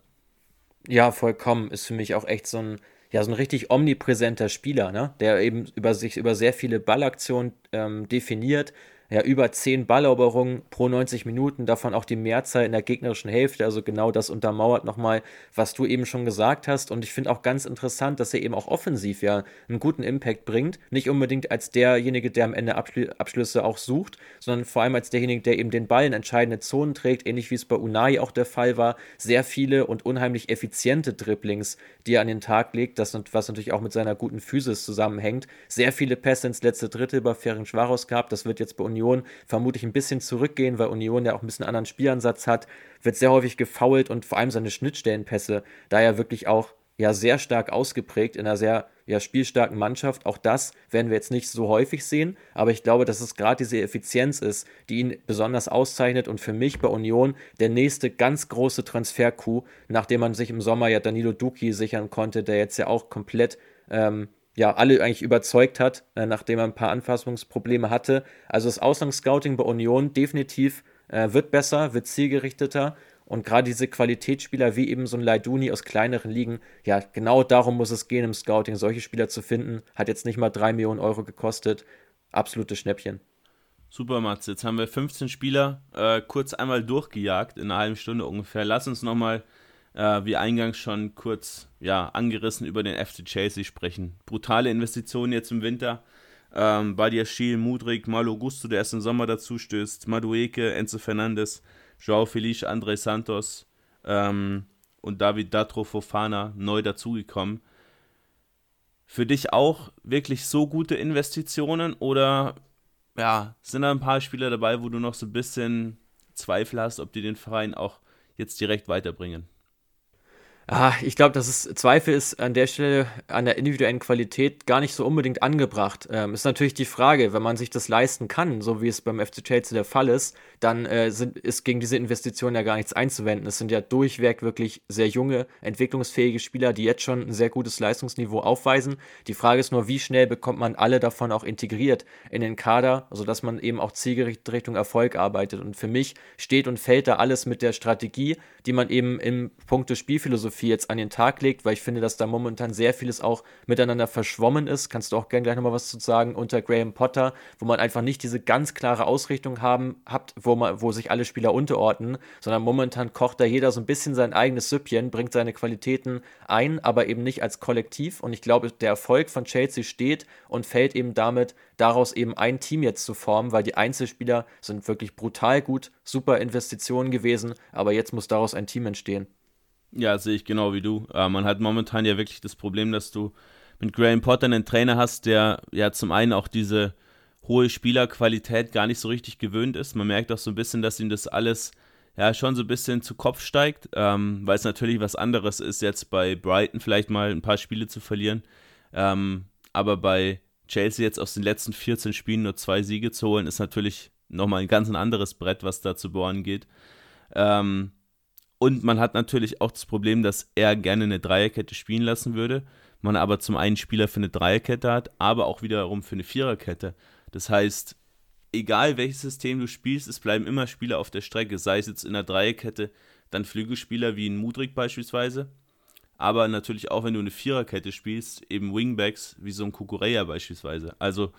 Speaker 2: Ja, vollkommen. Ist für mich auch echt so ein, ja, so ein richtig omnipräsenter Spieler, ne? der eben über sich über sehr viele Ballaktionen ähm, definiert, ja, über 10 Balleroberungen pro 90 Minuten, davon auch die Mehrzahl in der gegnerischen Hälfte. Also genau das untermauert nochmal, was du eben schon gesagt hast. Und ich finde auch ganz interessant, dass er eben auch offensiv ja einen guten Impact bringt. Nicht unbedingt als derjenige, der am Ende Abschl Abschlüsse auch sucht, sondern vor allem als derjenige, der eben den Ball in entscheidende Zonen trägt, ähnlich wie es bei Unai auch der Fall war. Sehr viele und unheimlich effiziente Dribblings, die er an den Tag legt, das, was natürlich auch mit seiner guten Physis zusammenhängt. Sehr viele Pässe ins letzte Drittel bei Ferenc Schwaros gehabt. Das wird jetzt bei Union vermutlich ein bisschen zurückgehen, weil Union ja auch ein bisschen anderen Spielansatz hat, wird sehr häufig gefoult und vor allem seine Schnittstellenpässe, da ja wirklich auch ja sehr stark ausgeprägt in einer sehr ja, spielstarken Mannschaft. Auch das werden wir jetzt nicht so häufig sehen, aber ich glaube, dass es gerade diese Effizienz ist, die ihn besonders auszeichnet und für mich bei Union der nächste ganz große Transfer-Coup, nachdem man sich im Sommer ja Danilo Duki sichern konnte, der jetzt ja auch komplett ähm, ja, alle eigentlich überzeugt hat, äh, nachdem er ein paar Anfassungsprobleme hatte. Also das Auslandsscouting bei Union definitiv äh, wird besser, wird zielgerichteter und gerade diese Qualitätsspieler wie eben so ein Leiduni aus kleineren Ligen, ja, genau darum muss es gehen im Scouting, solche Spieler zu finden. Hat jetzt nicht mal 3 Millionen Euro gekostet. Absolute Schnäppchen.
Speaker 3: Super, Mats. Jetzt haben wir 15 Spieler äh, kurz einmal durchgejagt, in einer halben Stunde ungefähr. Lass uns nochmal äh, wie eingangs schon kurz ja, angerissen über den FC Chelsea sprechen. Brutale Investitionen jetzt im Winter. Ähm, Badia Schiel, Mudrik, Malo Gusto, der erst im Sommer dazu stößt, Madueke, Enzo Fernandes, Joao Felice, André Santos ähm, und David Datro Fofana neu dazugekommen. Für dich auch wirklich so gute Investitionen oder ja, sind da ein paar Spieler dabei, wo du noch so ein bisschen Zweifel hast, ob die den Verein auch jetzt direkt weiterbringen?
Speaker 2: Ah, ich glaube, dass es Zweifel ist an der Stelle an der individuellen Qualität gar nicht so unbedingt angebracht. Ähm, ist natürlich die Frage, wenn man sich das leisten kann, so wie es beim FC Chelsea der Fall ist, dann äh, sind, ist gegen diese Investitionen ja gar nichts einzuwenden. Es sind ja durchweg wirklich sehr junge, entwicklungsfähige Spieler, die jetzt schon ein sehr gutes Leistungsniveau aufweisen. Die Frage ist nur, wie schnell bekommt man alle davon auch integriert in den Kader, sodass man eben auch zielgerichtet Richtung Erfolg arbeitet. Und für mich steht und fällt da alles mit der Strategie, die man eben im Punkte Spielphilosophie jetzt an den Tag legt, weil ich finde, dass da momentan sehr vieles auch miteinander verschwommen ist. Kannst du auch gerne gleich nochmal was zu sagen unter Graham Potter, wo man einfach nicht diese ganz klare Ausrichtung haben, habt, wo, man, wo sich alle Spieler unterordnen, sondern momentan kocht da jeder so ein bisschen sein eigenes Süppchen, bringt seine Qualitäten ein, aber eben nicht als Kollektiv. Und ich glaube, der Erfolg von Chelsea steht und fällt eben damit, daraus eben ein Team jetzt zu formen, weil die Einzelspieler sind wirklich brutal gut, super Investitionen gewesen, aber jetzt muss daraus ein Team entstehen.
Speaker 3: Ja, sehe ich genau wie du. Äh, man hat momentan ja wirklich das Problem, dass du mit Graham Potter einen Trainer hast, der ja zum einen auch diese hohe Spielerqualität gar nicht so richtig gewöhnt ist. Man merkt auch so ein bisschen, dass ihm das alles ja schon so ein bisschen zu Kopf steigt, ähm, weil es natürlich was anderes ist, jetzt bei Brighton vielleicht mal ein paar Spiele zu verlieren. Ähm, aber bei Chelsea jetzt aus den letzten 14 Spielen nur zwei Siege zu holen, ist natürlich nochmal ein ganz anderes Brett, was da zu bohren geht. Ähm, Und man hat natürlich auch das Problem, dass er gerne eine Dreierkette spielen lassen würde. Man aber zum einen Spieler für eine Dreierkette hat, aber auch wiederum für eine Viererkette. Das heißt, egal welches System du spielst, es bleiben immer Spieler auf der Strecke. Sei es jetzt in der Dreierkette, dann Flügelspieler wie ein Mudrik beispielsweise. Aber natürlich auch, wenn du eine Viererkette spielst, eben Wingbacks wie so ein Kukureya beispielsweise. Also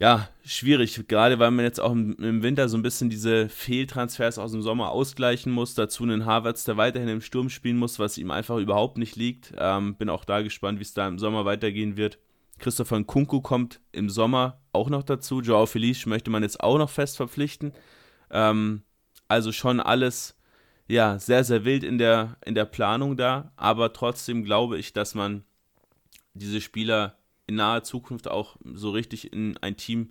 Speaker 3: ja, schwierig, gerade weil man jetzt auch im, Winter so ein bisschen diese Fehltransfers aus dem Sommer ausgleichen muss. Dazu einen Harvards, der weiterhin im Sturm spielen muss, was ihm einfach überhaupt nicht liegt. Ähm, bin auch da gespannt, wie es da im Sommer weitergehen wird. Christopher Nkunku kommt im Sommer auch noch dazu. Joao Felice möchte man jetzt auch noch fest verpflichten. Ähm, also schon alles ja, sehr, sehr wild in der, in der Planung da. Aber trotzdem glaube ich, dass man diese Spieler in naher Zukunft auch so richtig in ein Team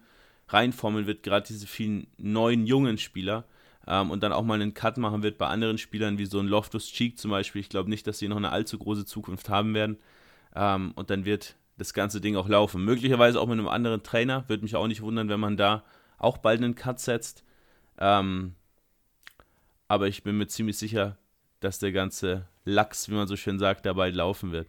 Speaker 3: reinformeln wird, gerade diese vielen neuen jungen Spieler ähm, und dann auch mal einen Cut machen wird bei anderen Spielern wie so ein Loftus Cheek zum Beispiel. Ich glaube nicht, dass sie noch eine allzu große Zukunft haben werden ähm, und dann wird das ganze Ding auch laufen. Möglicherweise auch mit einem anderen Trainer, würde mich auch nicht wundern, wenn man da auch bald einen Cut setzt. Ähm, aber ich bin mir ziemlich sicher, dass der ganze Lachs, wie man so schön sagt, dabei laufen wird.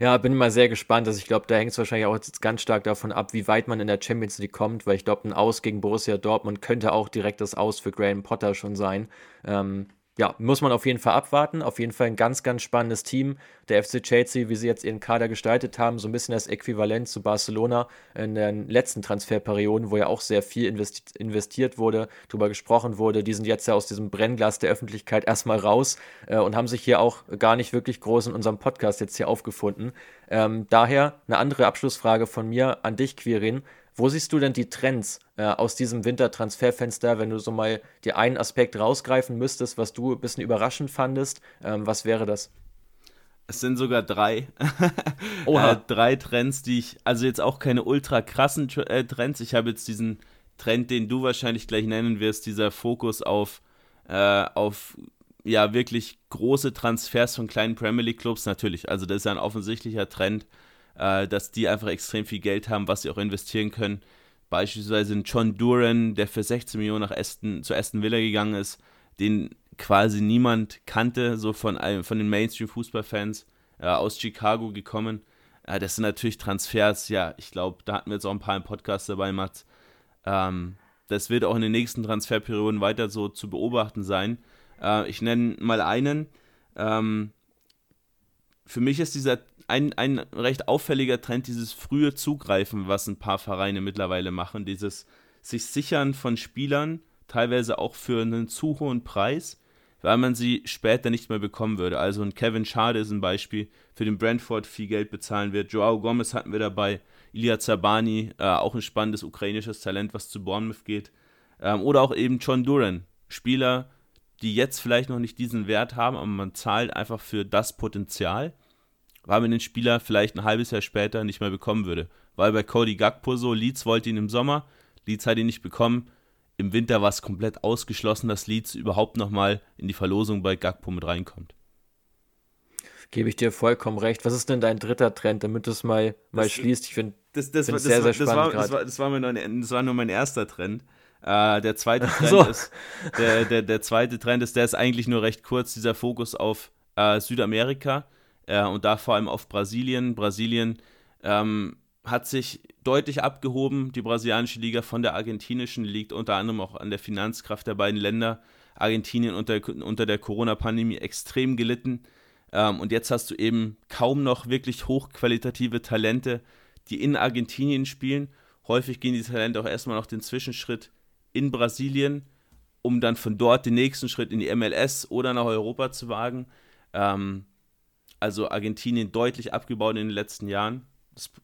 Speaker 2: Ja, bin mal sehr gespannt. Also ich glaube, da hängt es wahrscheinlich auch jetzt ganz stark davon ab, wie weit man in der Champions League kommt, weil ich glaube, ein Aus gegen Borussia Dortmund könnte auch direkt das Aus für Graham Potter schon sein. Ähm, ja, muss man auf jeden Fall abwarten. Auf jeden Fall ein ganz, ganz spannendes Team. Der FC Chelsea, wie sie jetzt ihren Kader gestaltet haben, so ein bisschen das Äquivalent zu Barcelona in den letzten Transferperioden, wo ja auch sehr viel investi investiert wurde, darüber gesprochen wurde. Die sind jetzt ja aus diesem Brennglas der Öffentlichkeit erstmal raus äh, und haben sich hier auch gar nicht wirklich groß in unserem Podcast jetzt hier aufgefunden. Ähm, daher eine andere Abschlussfrage von mir an dich, Quirin. Wo siehst du denn die Trends äh, aus diesem Wintertransferfenster, wenn du so mal dir einen Aspekt rausgreifen müsstest, was du ein bisschen überraschend fandest? Ähm, was wäre das?
Speaker 3: Es sind sogar drei. äh, drei Trends, die ich, also jetzt auch keine ultra krassen äh, Trends. Ich habe jetzt diesen Trend, den du wahrscheinlich gleich nennen wirst, dieser Fokus auf, äh, auf ja wirklich große Transfers von kleinen Premier League Clubs natürlich. Also das ist ja ein offensichtlicher Trend äh, dass die einfach extrem viel Geld haben, was sie auch investieren können. Beispielsweise ein John Duran, der für 16 Millionen nach Aston, zu Aston Villa gegangen ist, den quasi niemand kannte, so von, von den Mainstream-Fußballfans äh, aus Chicago gekommen. Äh, das sind natürlich Transfers, ja, ich glaube, da hatten wir jetzt auch ein paar im Podcast dabei, Mats. Ähm, das wird auch in den nächsten Transferperioden weiter so zu beobachten sein. Äh, ich nenne mal einen. Ähm, für mich ist dieser ein, ein recht auffälliger Trend, dieses frühe Zugreifen, was ein paar Vereine mittlerweile machen, dieses sich sichern von Spielern, teilweise auch für einen zu hohen Preis, weil man sie später nicht mehr bekommen würde. Also ein Kevin Schade ist ein Beispiel, für den Brentford viel Geld bezahlen wird. Joao Gomez hatten wir dabei, Ilya Zabani, äh, auch ein spannendes ukrainisches Talent, was zu Bournemouth geht. Ähm, oder auch eben John Duran, Spieler, die jetzt vielleicht noch nicht diesen Wert haben, aber man zahlt einfach für das Potenzial weil man den Spieler vielleicht ein halbes Jahr später nicht mehr bekommen würde. Weil bei Cody Gakpo so, Leeds wollte ihn im Sommer, Leeds hat ihn nicht bekommen. Im Winter war es komplett ausgeschlossen, dass Leeds überhaupt nochmal in die Verlosung bei Gakpo mit reinkommt.
Speaker 2: Gebe ich dir vollkommen recht. Was ist denn dein dritter Trend, damit du es mal, mal schließt? Ich finde
Speaker 3: das, das, das, sehr, sehr spannend. Das war, das war, das war, nur, das war nur mein erster Trend. Äh, der zweite Trend so. ist, der, der, der zweite Trend ist, der ist eigentlich nur recht kurz, dieser Fokus auf äh, Südamerika äh, und da vor allem auf Brasilien. Brasilien ähm, hat sich deutlich abgehoben, die brasilianische Liga von der argentinischen, liegt unter anderem auch an der Finanzkraft der beiden Länder. Argentinien unter, unter der Corona-Pandemie extrem gelitten. Ähm, und jetzt hast du eben kaum noch wirklich hochqualitative Talente, die in Argentinien spielen. Häufig gehen die Talente auch erstmal noch den Zwischenschritt in Brasilien, um dann von dort den nächsten Schritt in die MLS oder nach Europa zu wagen. Ähm, also Argentinien deutlich abgebaut in den letzten Jahren.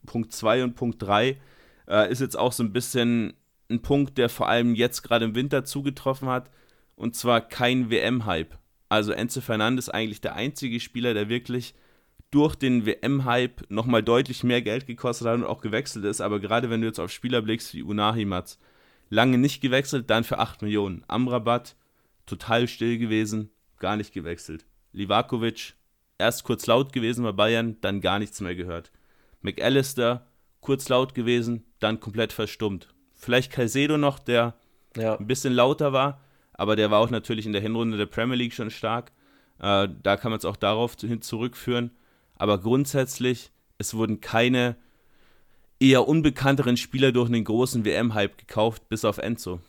Speaker 3: Punkt 2 und Punkt 3 äh, ist jetzt auch so ein bisschen ein Punkt, der vor allem jetzt gerade im Winter zugetroffen hat. Und zwar kein WM-Hype. Also Enzo Fernandes eigentlich der einzige Spieler, der wirklich durch den WM-Hype nochmal deutlich mehr Geld gekostet hat und auch gewechselt ist. Aber gerade wenn du jetzt auf Spieler blickst wie Unahi Mats, lange nicht gewechselt, dann für 8 Millionen. Amrabat, total still gewesen, gar nicht gewechselt. Livakovic, erst kurz laut gewesen bei Bayern, dann gar nichts mehr gehört. McAllister, kurz laut gewesen, dann komplett verstummt. Vielleicht Caicedo noch, der ja. ein bisschen lauter war, aber der war auch natürlich in der Hinrunde der Premier League schon stark. Äh, da kann man es auch darauf hin zurückführen. Aber grundsätzlich, es wurden keine eher unbekannteren Spieler durch einen großen WM-Hype gekauft, bis auf Enzo.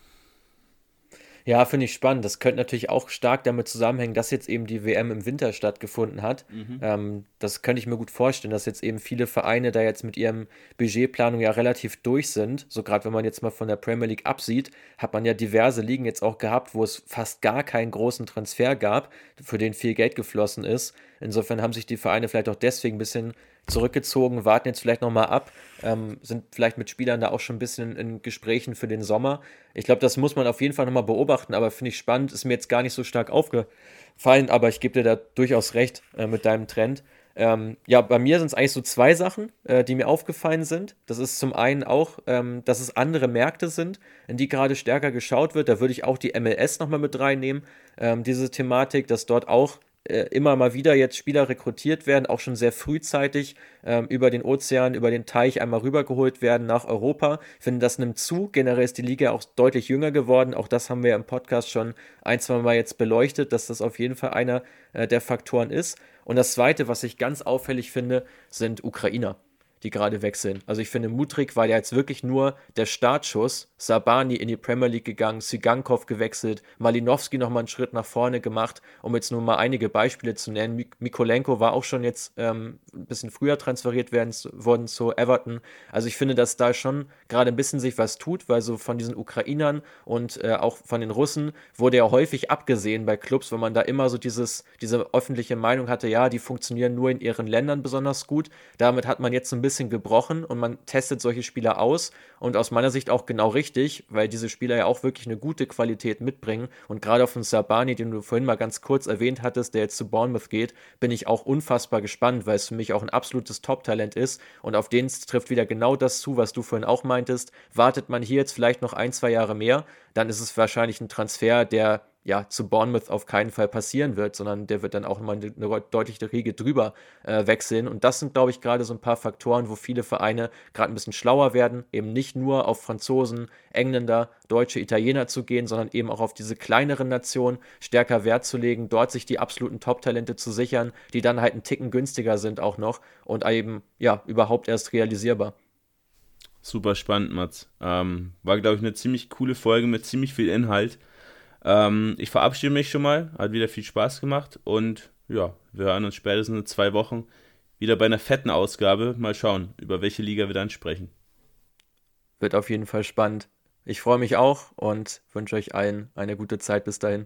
Speaker 2: Ja, finde ich spannend. Das könnte natürlich auch stark damit zusammenhängen, dass jetzt eben die WM im Winter stattgefunden hat. Mhm. Ähm, das könnte ich mir gut vorstellen, dass jetzt eben viele Vereine da jetzt mit ihrem Budgetplanung ja relativ durch sind. So gerade wenn man jetzt mal von der Premier League absieht, hat man ja diverse Ligen jetzt auch gehabt, wo es fast gar keinen großen Transfer gab, für den viel Geld geflossen ist. Insofern haben sich die Vereine vielleicht auch deswegen ein bisschen zurückgezogen, warten jetzt vielleicht nochmal ab, ähm, sind vielleicht mit Spielern da auch schon ein bisschen in Gesprächen für den Sommer. Ich glaube, das muss man auf jeden Fall nochmal beobachten, aber finde ich spannend, ist mir jetzt gar nicht so stark aufgefallen, aber ich gebe dir da durchaus recht äh, mit deinem Trend. Ähm, ja, bei mir sind es eigentlich so zwei Sachen, äh, die mir aufgefallen sind. Das ist zum einen auch, ähm, dass es andere Märkte sind, in die gerade stärker geschaut wird. Da würde ich auch die MLS nochmal mit reinnehmen. Ähm, diese Thematik, dass dort auch äh, immer mal wieder jetzt Spieler rekrutiert werden, auch schon sehr frühzeitig ähm, über den Ozean, über den Teich einmal rübergeholt werden nach Europa. Ich finde, das nimmt zu. Generell ist die Liga auch deutlich jünger geworden. Auch das haben wir im Podcast schon ein, zwei Mal jetzt beleuchtet, dass das auf jeden Fall einer äh, der Faktoren ist. Und das Zweite, was ich ganz auffällig finde, sind Ukrainer die gerade wechseln. Also ich finde, Mutrik war ja jetzt wirklich nur der Startschuss. Sabani in die Premier League gegangen, Sigankov gewechselt, Malinowski nochmal einen Schritt nach vorne gemacht, um jetzt nur mal einige Beispiele zu nennen. Mikolenko war auch schon jetzt ähm, ein bisschen früher transferiert werden, worden zu Everton. Also ich finde, dass da schon gerade ein bisschen sich was tut, weil so von diesen Ukrainern und äh, auch von den Russen wurde ja häufig abgesehen bei Clubs, wenn man da immer so dieses, diese öffentliche Meinung hatte, ja, die funktionieren nur in ihren Ländern besonders gut. Damit hat man jetzt ein bisschen gebrochen und man testet solche Spieler aus und aus meiner Sicht auch genau richtig, weil diese Spieler ja auch wirklich eine gute Qualität mitbringen und gerade auf den Sabani, den du vorhin mal ganz kurz erwähnt hattest, der jetzt zu Bournemouth geht, bin ich auch unfassbar gespannt, weil es für mich auch ein absolutes Top-Talent ist und auf den trifft wieder genau das zu, was du vorhin auch meintest. Wartet man hier jetzt vielleicht noch ein, zwei Jahre mehr, dann ist es wahrscheinlich ein Transfer, der ja, zu Bournemouth auf keinen Fall passieren wird, sondern der wird dann auch mal eine, eine deutliche Riege drüber äh, wechseln. Und das sind, glaube ich, gerade so ein paar Faktoren, wo viele Vereine gerade ein bisschen schlauer werden, eben nicht nur auf Franzosen, Engländer, Deutsche, Italiener zu gehen, sondern eben auch auf diese kleineren Nationen stärker Wert zu legen, dort sich die absoluten Top-Talente zu sichern, die dann halt einen Ticken günstiger sind auch noch und eben, ja, überhaupt erst realisierbar.
Speaker 3: Super spannend, Mats. Ähm, war, glaube ich, eine ziemlich coole Folge mit ziemlich viel Inhalt. Ähm, ich verabschiede mich schon mal. Hat wieder viel Spaß gemacht. Und ja, wir hören uns spätestens in zwei Wochen wieder bei einer fetten Ausgabe. Mal schauen, über welche Liga wir dann sprechen.
Speaker 2: Wird auf jeden Fall spannend. Ich freue mich auch und wünsche euch allen eine gute Zeit bis dahin.